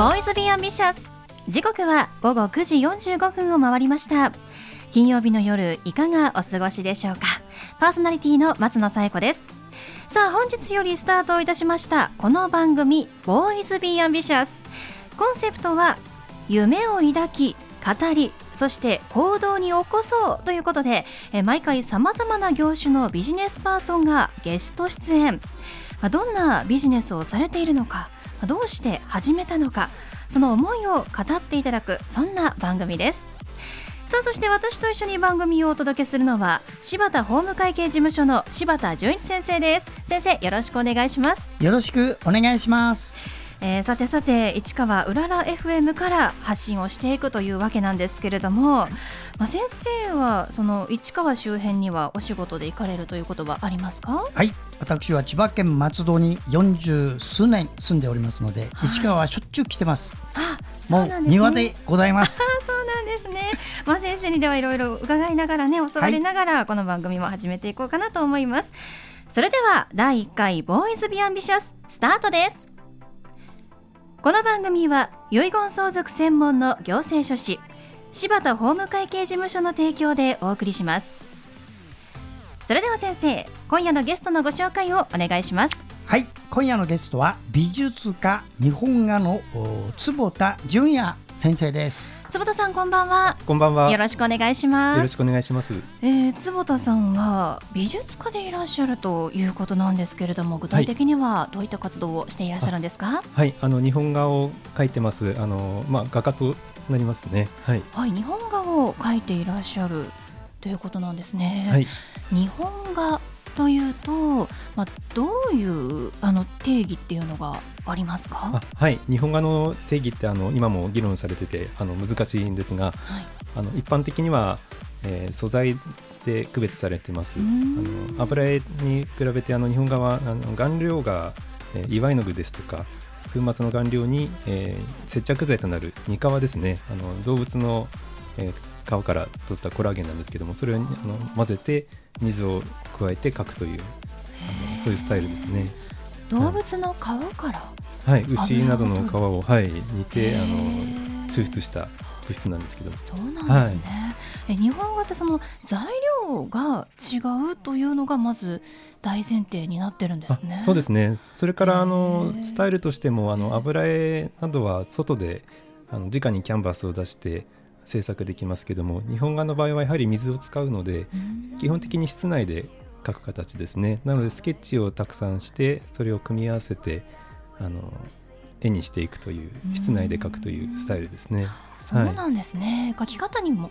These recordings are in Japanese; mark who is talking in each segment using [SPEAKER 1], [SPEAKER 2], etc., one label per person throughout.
[SPEAKER 1] ボーイズビーアンビシャス時刻は午後9時45分を回りました。金曜日の夜いかがお過ごしでしょうか。パーソナリティの松野紗友子です。さあ本日よりスタートいたしましたこの番組ボーイズビーアンビシャスコンセプトは夢を抱き語りそして行動に起こそうということで毎回さまざまな業種のビジネスパーソンがゲスト出演。どんなビジネスをされているのかどうして始めたのかその思いを語っていただくそんな番組です。さあそして私と一緒に番組をお届けするのは柴田法務会計事務所の柴田純一先生です。先生よろしくお願いします。
[SPEAKER 2] よろしくお願いします。
[SPEAKER 1] えーさてさて市川うらら FM から発信をしていくというわけなんですけれども、まあ、先生はその市川周辺にはお仕事で行かれるということはありますか？
[SPEAKER 2] はい、私は千葉県松戸に40数年住んでおりますので、市川はしょっちゅう来てます。
[SPEAKER 1] あそう
[SPEAKER 2] もう庭でございます。
[SPEAKER 1] あ そうなんですね。まあ先生にではいろいろ伺いながらね教わりながらこの番組も始めていこうかなと思います。それでは第1回ボーイズビアンビシャススタートです。この番組は遺言相続専門の行政書士柴田法務会計事務所の提供でお送りします。それでは先生今夜のゲストのご紹介をお願いします。
[SPEAKER 2] はい、今夜のゲストは美術家日本画の坪田純也先生です。
[SPEAKER 1] 坪田さんこんばんは。
[SPEAKER 3] こんばんは。よ
[SPEAKER 1] よろしくお願いします。
[SPEAKER 3] ろしくお願いします。
[SPEAKER 1] えー、坪田さんは美術家でいらっしゃるということなんですけれども具体的にはどういった活動をしていらっしゃるんですか？
[SPEAKER 3] はい、あの日本画を描いてます。あのまあ画家となりますね。はい。
[SPEAKER 1] はい、日本画を描いていらっしゃるということなんですね、
[SPEAKER 3] はい。
[SPEAKER 1] 日本画というと、まあ、どういうあの定義っていうのがありますか？
[SPEAKER 3] あ、はい。日本画の定義ってあの今も議論されててあの難しいんですが、
[SPEAKER 1] はい
[SPEAKER 3] あの一般的には、えー素材で区別されてます。あ
[SPEAKER 1] ん
[SPEAKER 3] の油絵に比べてあの日本画はあの顔料が、えー祝いの具ですとか。粉末の顔料に、えー接着剤となる煮皮ですねあの動物の、えー皮から取ったコラーゲンなんですけどもそれをあの混ぜて水を加えて描くというあのそういうスタイルですね。
[SPEAKER 1] 動物の皮から？
[SPEAKER 3] はい、牛などの皮
[SPEAKER 1] 油
[SPEAKER 3] を、はい、煮てあ
[SPEAKER 1] へ
[SPEAKER 3] の
[SPEAKER 1] ー
[SPEAKER 3] 抽出した物質なんですけど。
[SPEAKER 1] そうなんですね、え日本画ってその材料が違うというのがまず大前提になってるんですね。
[SPEAKER 3] あそうですね。それからあ
[SPEAKER 1] へ
[SPEAKER 3] の
[SPEAKER 1] ー。
[SPEAKER 3] スタイルとしてもあの油絵などは外であの直にキャンバスを出して制作できますけども日本画の場合はやはり水を使うので
[SPEAKER 1] うん。
[SPEAKER 3] 基本的に室内で描く形ですね。なのでスケッチをたくさんしてそれを組み合わせてあの絵にしていくという
[SPEAKER 1] うん。
[SPEAKER 3] 室内で描くというスタイルですね。
[SPEAKER 1] そうなんですね、描き方にも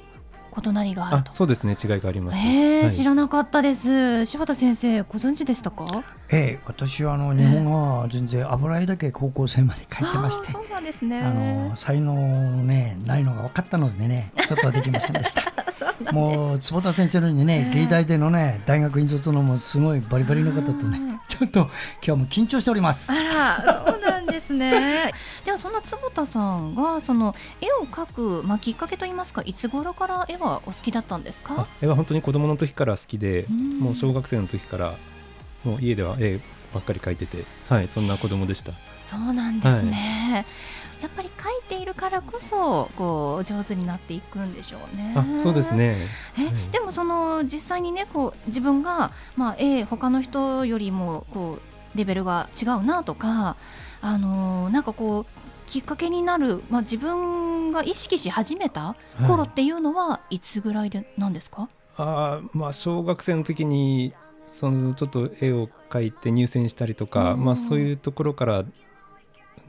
[SPEAKER 1] 異なりがあると。
[SPEAKER 3] あそうですね。違いがあります
[SPEAKER 1] えー
[SPEAKER 3] はい。
[SPEAKER 1] 知らなかったです。柴田先生ご存知でしたか？
[SPEAKER 2] ええ、私はあの日本画は全然油絵だけ高校生まで描いてまして。
[SPEAKER 1] そうなんですね。
[SPEAKER 2] あの才能ねないのが分かったのでねちょっとできませんでしたもう坪田先生のようにね、
[SPEAKER 1] ええ
[SPEAKER 2] 芸大でのね大学院卒のもうすごいバリバリの方とねちょっと今日も緊張しております。
[SPEAKER 1] あらそうなんですね。ではそんな坪田さんがその絵を描く、まあ、きっかけといいますかいつ頃から絵はお好きだったんですか？
[SPEAKER 3] あ絵は本当に子供の時から好きで
[SPEAKER 1] うん。
[SPEAKER 3] もう小学生の時からもう家では絵ばっかり描いててはいそんな子供でした。
[SPEAKER 1] そうなんですね、やっぱり描いているからこそこう上手になっていくんでしょうね。
[SPEAKER 3] あそうですね。
[SPEAKER 1] え、
[SPEAKER 3] うん。
[SPEAKER 1] でもその実際にねこう自分がまあ絵他の人よりもこうレベルが違うなとかあのーなんかこうきっかけになる、まあ、自分が意識し始めた頃っていうのはいつぐらいでなんですか、
[SPEAKER 3] あーまあ小学生の時にそのちょっと絵を描いて入選したりとか、
[SPEAKER 1] うん。
[SPEAKER 3] まあ、そういうところから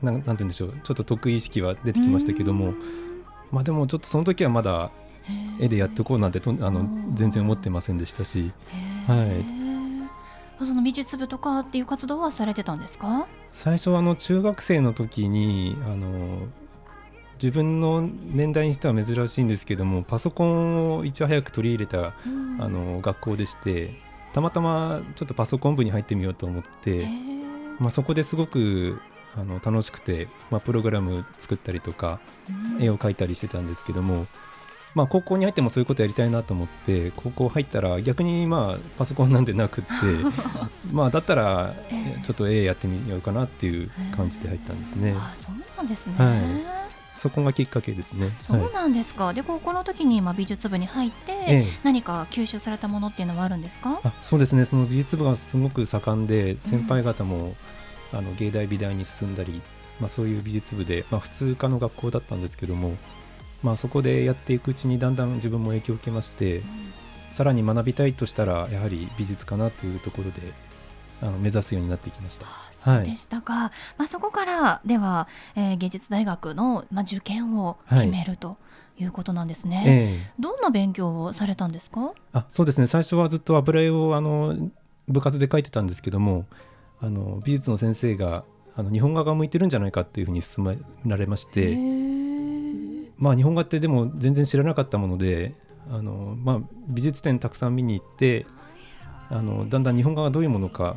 [SPEAKER 3] なんなんて言うんでしょう。ちょっと得意意識は出てきましたけども、まあでもちょっとその時はまだ絵でやっていこうなんてとあの
[SPEAKER 1] うん
[SPEAKER 3] 全然思ってませんでしたし。
[SPEAKER 1] は
[SPEAKER 3] はい。
[SPEAKER 1] その美術部とかっていう活動はされてたんですか？
[SPEAKER 3] 最初はあの中学生の時にあの自分の年代にしては珍しいんですけどもパソコンをいち早く取り入れたあの学校でしてたまたまちょっとパソコン部に入ってみようと思って、まあ、そこですごくあの楽しくて、まあ、プログラム作ったりとか絵を描いたりしてたんですけどもまあ、高校に入ってもそういうことやりたいなと思って高校入ったら逆にまあパソコンなんてなくって まあだったらちょっと絵やってみようかなっていう感じで入ったんですね。
[SPEAKER 1] あそうなんですね、
[SPEAKER 3] はいそこがきっかけですね。
[SPEAKER 1] そうなんですか。はい、で高校の時にまあ美術部に入って、ええ、何か吸収されたものっていうのはあるんですか？
[SPEAKER 3] あそうですね。その美術部がすごく盛んで先輩方も、うん、あの芸大美大に進んだり、まあそういう美術部でまあ普通科の学校だったんですけども、まあそこでやっていくうちにだんだん自分も影響を受けまして、うん、さらに学びたいとしたらやはり美術かなというところであの目指すようになってきました。
[SPEAKER 1] そうでしたか、はい、まあ、そこからでは、えー、芸術大学の、まあ、受験を決めると。いうことなんですね、えー、どんな勉強をされたんですか？
[SPEAKER 3] あそうですね。最初はずっと油絵をあの部活で描いてたんですけどもあの美術の先生があの日本画が向いてるんじゃないかっていうふうに勧められまして、まあ、日本画ってでも全然知らなかったものであの、まあ、美術展たくさん見に行ってあのだんだん日本画がどういうものか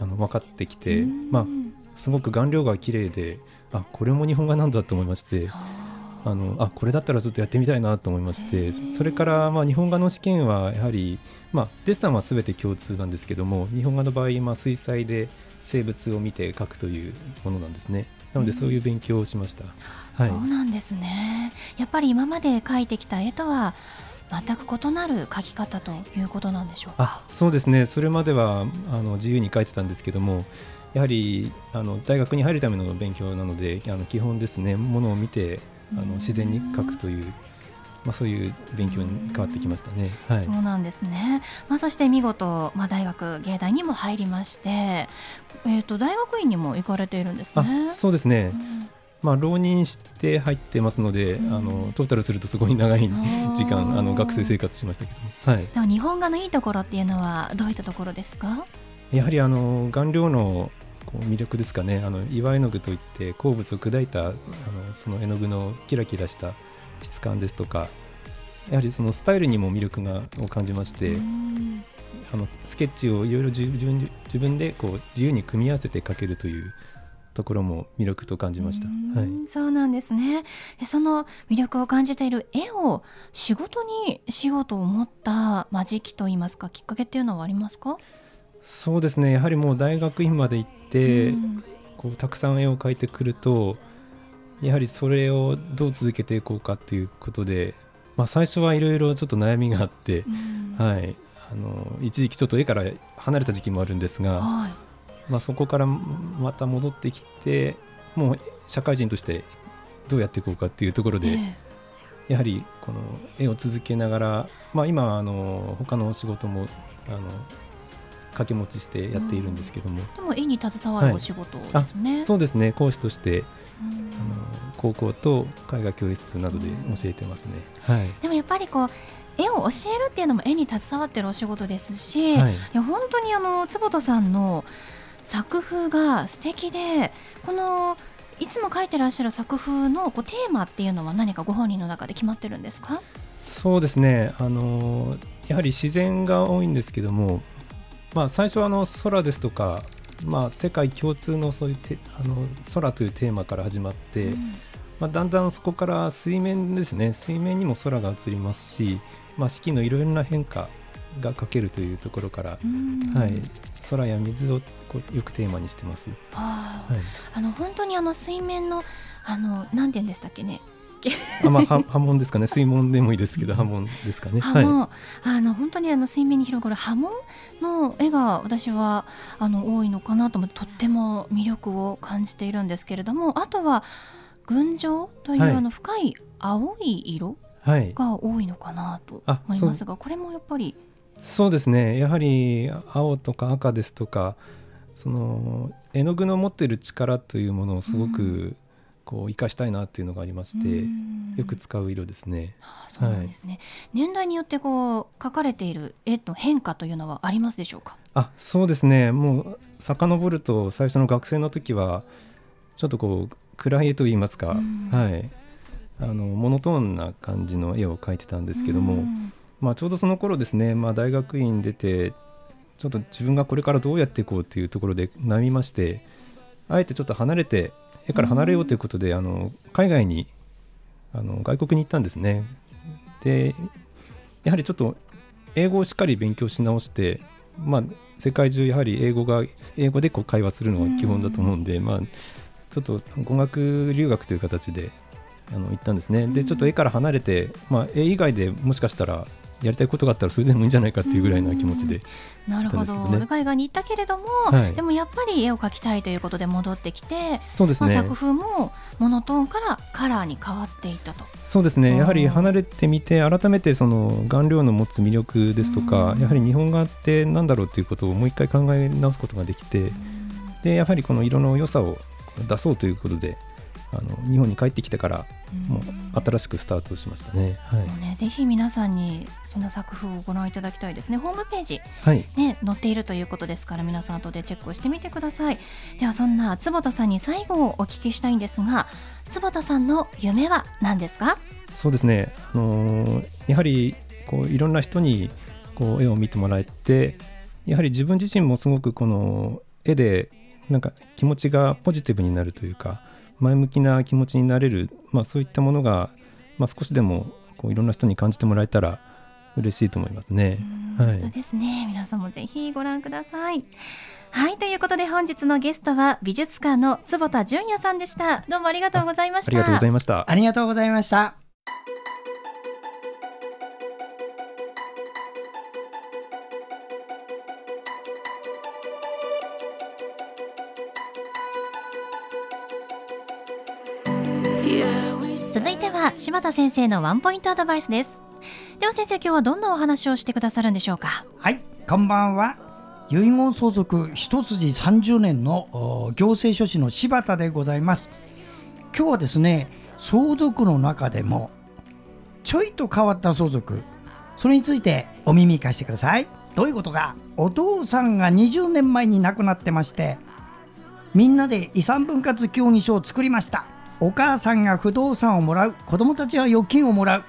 [SPEAKER 3] あの分かってきて、まあ、すごく顔料が綺麗であこれも日本画なんだと思いまして。あのあこれだったらちょっとやってみたいなと思いましてそれからまあ日本画の試験はやはり、まあ、デッサンは全て共通なんですけども日本画の場合、まあ、水彩で生物を見て描くというものなんですね。なのでそういう勉強をしました、
[SPEAKER 1] はい、そうなんですね。やっぱり今まで描いてきた絵とは全く異なる書き方ということなんでしょうか？
[SPEAKER 3] そうですね。それまではあの自由に書いてたんですけどもやはりあの大学に入るための勉強なのであの基本ですね。ものを見てあの自然に書くという。まあ、そういう勉強に変わってきましたね。
[SPEAKER 1] はい、そうなんですね。まあ、そして見事、まあ、大学芸大にも入りまして。えっ、ー、と、大学院にも行かれているんですね。
[SPEAKER 3] そうですね。うんまあ、浪人して入ってますので、うん、あのトータルするとすごい長い時間あの学生生活しましたけど、はい、
[SPEAKER 1] でも日本画のいいところっていうのはどういったところですか？
[SPEAKER 3] やはりあの顔料のこう魅力ですかねあの岩絵の具といって鉱物を砕いたあのその絵の具のキラキラした質感ですとかやはりそのスタイルにも魅力がを感じまして、あのスケッチをいろいろ自分自分でこう自由に組み合わせて描けるというところも魅力と感じました。はい、
[SPEAKER 1] そうなんですね。でその魅力を感じている絵を仕事に仕事を持ったまあ時期といいますかきっかけっていうのはありますか？
[SPEAKER 3] そうですね。やはりもう大学院まで行って、こうたくさん絵を描いてくると、やはりそれをどう続けていこうかっていうことで、まあ最初はいろいろちょっと悩みがあって、はい。あの一時期ちょっと絵から離れた時期もあるんですが、はい、まあ、そこからまた戻ってきてもう社会人としてどうやっていこうかっていうところで、えー、やはりこの絵を続けながら、まあ、今あの他の仕事もあの掛け持ちしてやっているんですけども、うん、
[SPEAKER 1] でも絵に携わるお仕事ですね、
[SPEAKER 3] はい、そうですね。講師として、あの高校と絵画教室などで教えてますね、
[SPEAKER 1] はい、でもやっぱりこう絵を教えるっていうのも絵に携わってるお仕事ですし、はい、いや本当にあの坪田さんの作風が素敵でこのいつも書いてらっしゃる作風のこうテーマっていうのは何かご本人の中で決まってるんですか？
[SPEAKER 3] そうですね。あのやはり自然が多いんですけども、まあ、最初はあの空ですとか、まあ、世界共通のそういうてあの空というテーマから始まって、うん、まあ、だんだんそこから水面ですね。水面にも空が映りますし、まあ、四季のいろいろな変化が描けるというところから、はい、空や水をこうよくテーマにしてます。
[SPEAKER 1] はい、あの本当にあの水面のあのなんて言うんでしたっけね。
[SPEAKER 3] あまあ、波紋ですかね。水門でもいいですけど波紋ですかね。
[SPEAKER 1] はい、あの本当にあの水面に広がる波紋の絵が私はあの多いのかなと思ってとっても魅力を感じているんですけれどもあとは群青という、あの深い青い色が多いのかなと思いますが、これもやっぱり？
[SPEAKER 3] そうですね。やはり青とか赤ですとかその絵の具の持っている力というものをすごくこう生かしたいなっていうのがありまして、よく使う色ですね。
[SPEAKER 1] あそうなんですね、はい、年代によってこう描かれている絵の変化というのはありますでしょうか？
[SPEAKER 3] あ、そうですね。もう遡ると最初の学生の時はちょっとこう暗い絵と言いますか、はい、あのモノトーンな感じの絵を描いてたんですけども。まあ、ちょうどその頃ですね、まあ、大学院出てちょっと自分がこれからどうやっていこうっていうところで悩みましてあえてちょっと離れて絵から離れようということで、あの海外にあの外国に行ったんですね。でやはりちょっと英語をしっかり勉強し直してまあ世界中やはり英語が英語でこう会話するのが基本だと思うんで、まあちょっと語学留学という形であの行ったんですね、でちょっと絵から離れて、まあ、絵以外でもしかしたらやりたいことがあったらそれでもいいんじゃないかっていうぐらいな気持ちで、
[SPEAKER 1] なるほど、ね、海外に行ったけれども、はい、でもやっぱり絵を描きたいということで戻ってきて
[SPEAKER 3] そうです、ね、
[SPEAKER 1] まあ、作風もモノトーンからカラーに変わっていったと。
[SPEAKER 3] そうですね。やはり離れてみて改めてその顔料の持つ魅力ですとかやはり日本画ってなんだろうということをもう一回考え直すことができてでやはりこの色の良さを出そうということであの日本に帰ってきてからもう新しくスタートしましたね。はい、
[SPEAKER 1] ねぜひ皆さんにそんな作風をご覧いただきたいですね。ホームページ、はい、ね載っているということですから皆さん後でチェックをしてみてください。ではそんな坪田さんに最後をお聞きしたいんですが、坪田さんの夢は何ですか？
[SPEAKER 3] そうですね。あのー、やはりこういろんな人にこう絵を見てもらえて、やはり自分自身もすごくこの絵でなんか気持ちがポジティブになるというか。前向きな気持ちになれる、まあ、そういったものが、まあ、少しでもこういろんな人に感じてもらえたら嬉しいと思いますね。
[SPEAKER 1] はい、ですね。皆さんもぜひご覧ください。はいということで本日のゲストは美術家の坪田純也さんでした。どうもありがとうございました。
[SPEAKER 3] ありがとうございました。
[SPEAKER 2] ありがとうございました
[SPEAKER 1] 続いては柴田先生のワンポイントアドバイスです。では先生今日はどんなお話をしてくださるんでしょうか？
[SPEAKER 2] はい。こんばんは。遺言相続一筋30年の行政書士の柴田でございます。今日はですね相続の中でもちょいと変わった相続それについてお耳貸してください。どういうことか。お父さんが20年前に亡くなってましてみんなで遺産分割協議書を作りました。お母さんが不動産をもらう子供たちは預金をもらう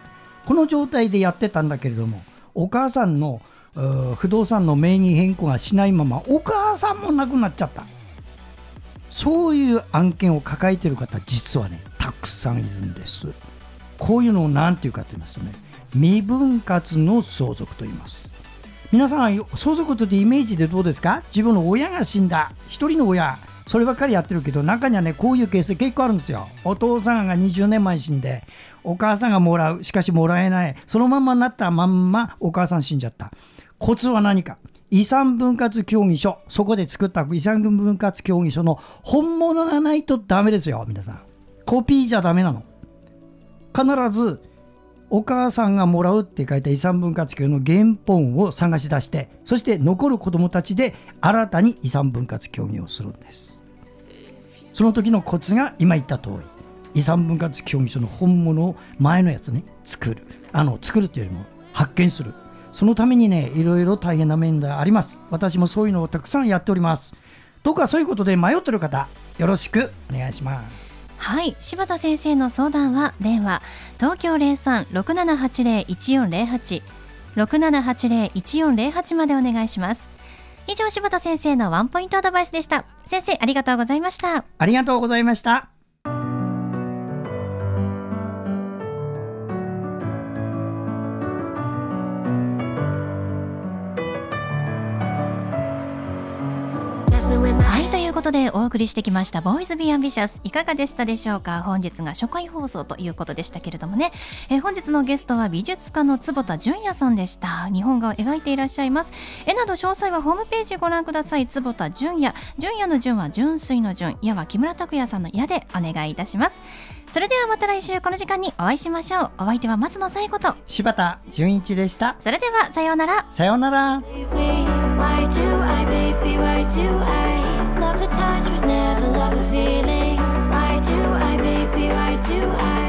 [SPEAKER 2] この状態でやってたんだけれどもお母さんの不動産の名義変更がしないままお母さんも亡くなっちゃった。そういう案件を抱えてる方実はねたくさんいるんです。こういうのを何て言うかと言いますとね未分割の相続と言います。皆さん相続というイメージでどうですか？自分の親が死んだ。1人の親そればっかりやってるけど中にはねこういうケース結構あるんですよ。お父さんが20年前死んでお母さんがもらうしかしもらえないそのまんまになったまんまお母さん死んじゃった。コツは何か。遺産分割協議書そこで作った遺産分割協議書の本物がないとダメですよ皆さん。コピーじゃダメなの。必ずお母さんがもらうって書いた遺産分割協の原本を探し出してそして残る子どもたちで新たに遺産分割協議をするんです。その時のコツが今言った通り遺産分割協議書の本物を前のやつね作る。あの作るというよりも発見する。そのためにねいろいろ大変な面があります。私もそういうのをたくさんやっております。どうかそういうことで迷ってる方よろしくお願いします。
[SPEAKER 1] はい柴田先生の相談は電話東京0367801408 6780-1408までお願いします。以上柴田先生のワンポイントアドバイスでした。先生ありがとうございました。
[SPEAKER 2] ありがとうございました。
[SPEAKER 1] ことでお送りしてきました「ボーイズ・ビー・アンビシャス」いかがでしたでしょうか？本日が初回放送ということでしたけれどもね、えー、本日のゲストは美術家の坪田純也さんでした。日本画を描いていらっしゃいます。絵など詳細はホームページご覧ください。坪田純也。純也の純は純粋の純。矢は木村拓哉さんの矢でお願いいたします。それではまた来週この時間にお会いしましょう。お相手は松野紗友子と。
[SPEAKER 2] 柴田純一でした。
[SPEAKER 1] それではさようなら。
[SPEAKER 2] さようなら。
[SPEAKER 4] Why do I, baby, why do I? love the touch, but never love the feeling. Why do I, baby? Why do I?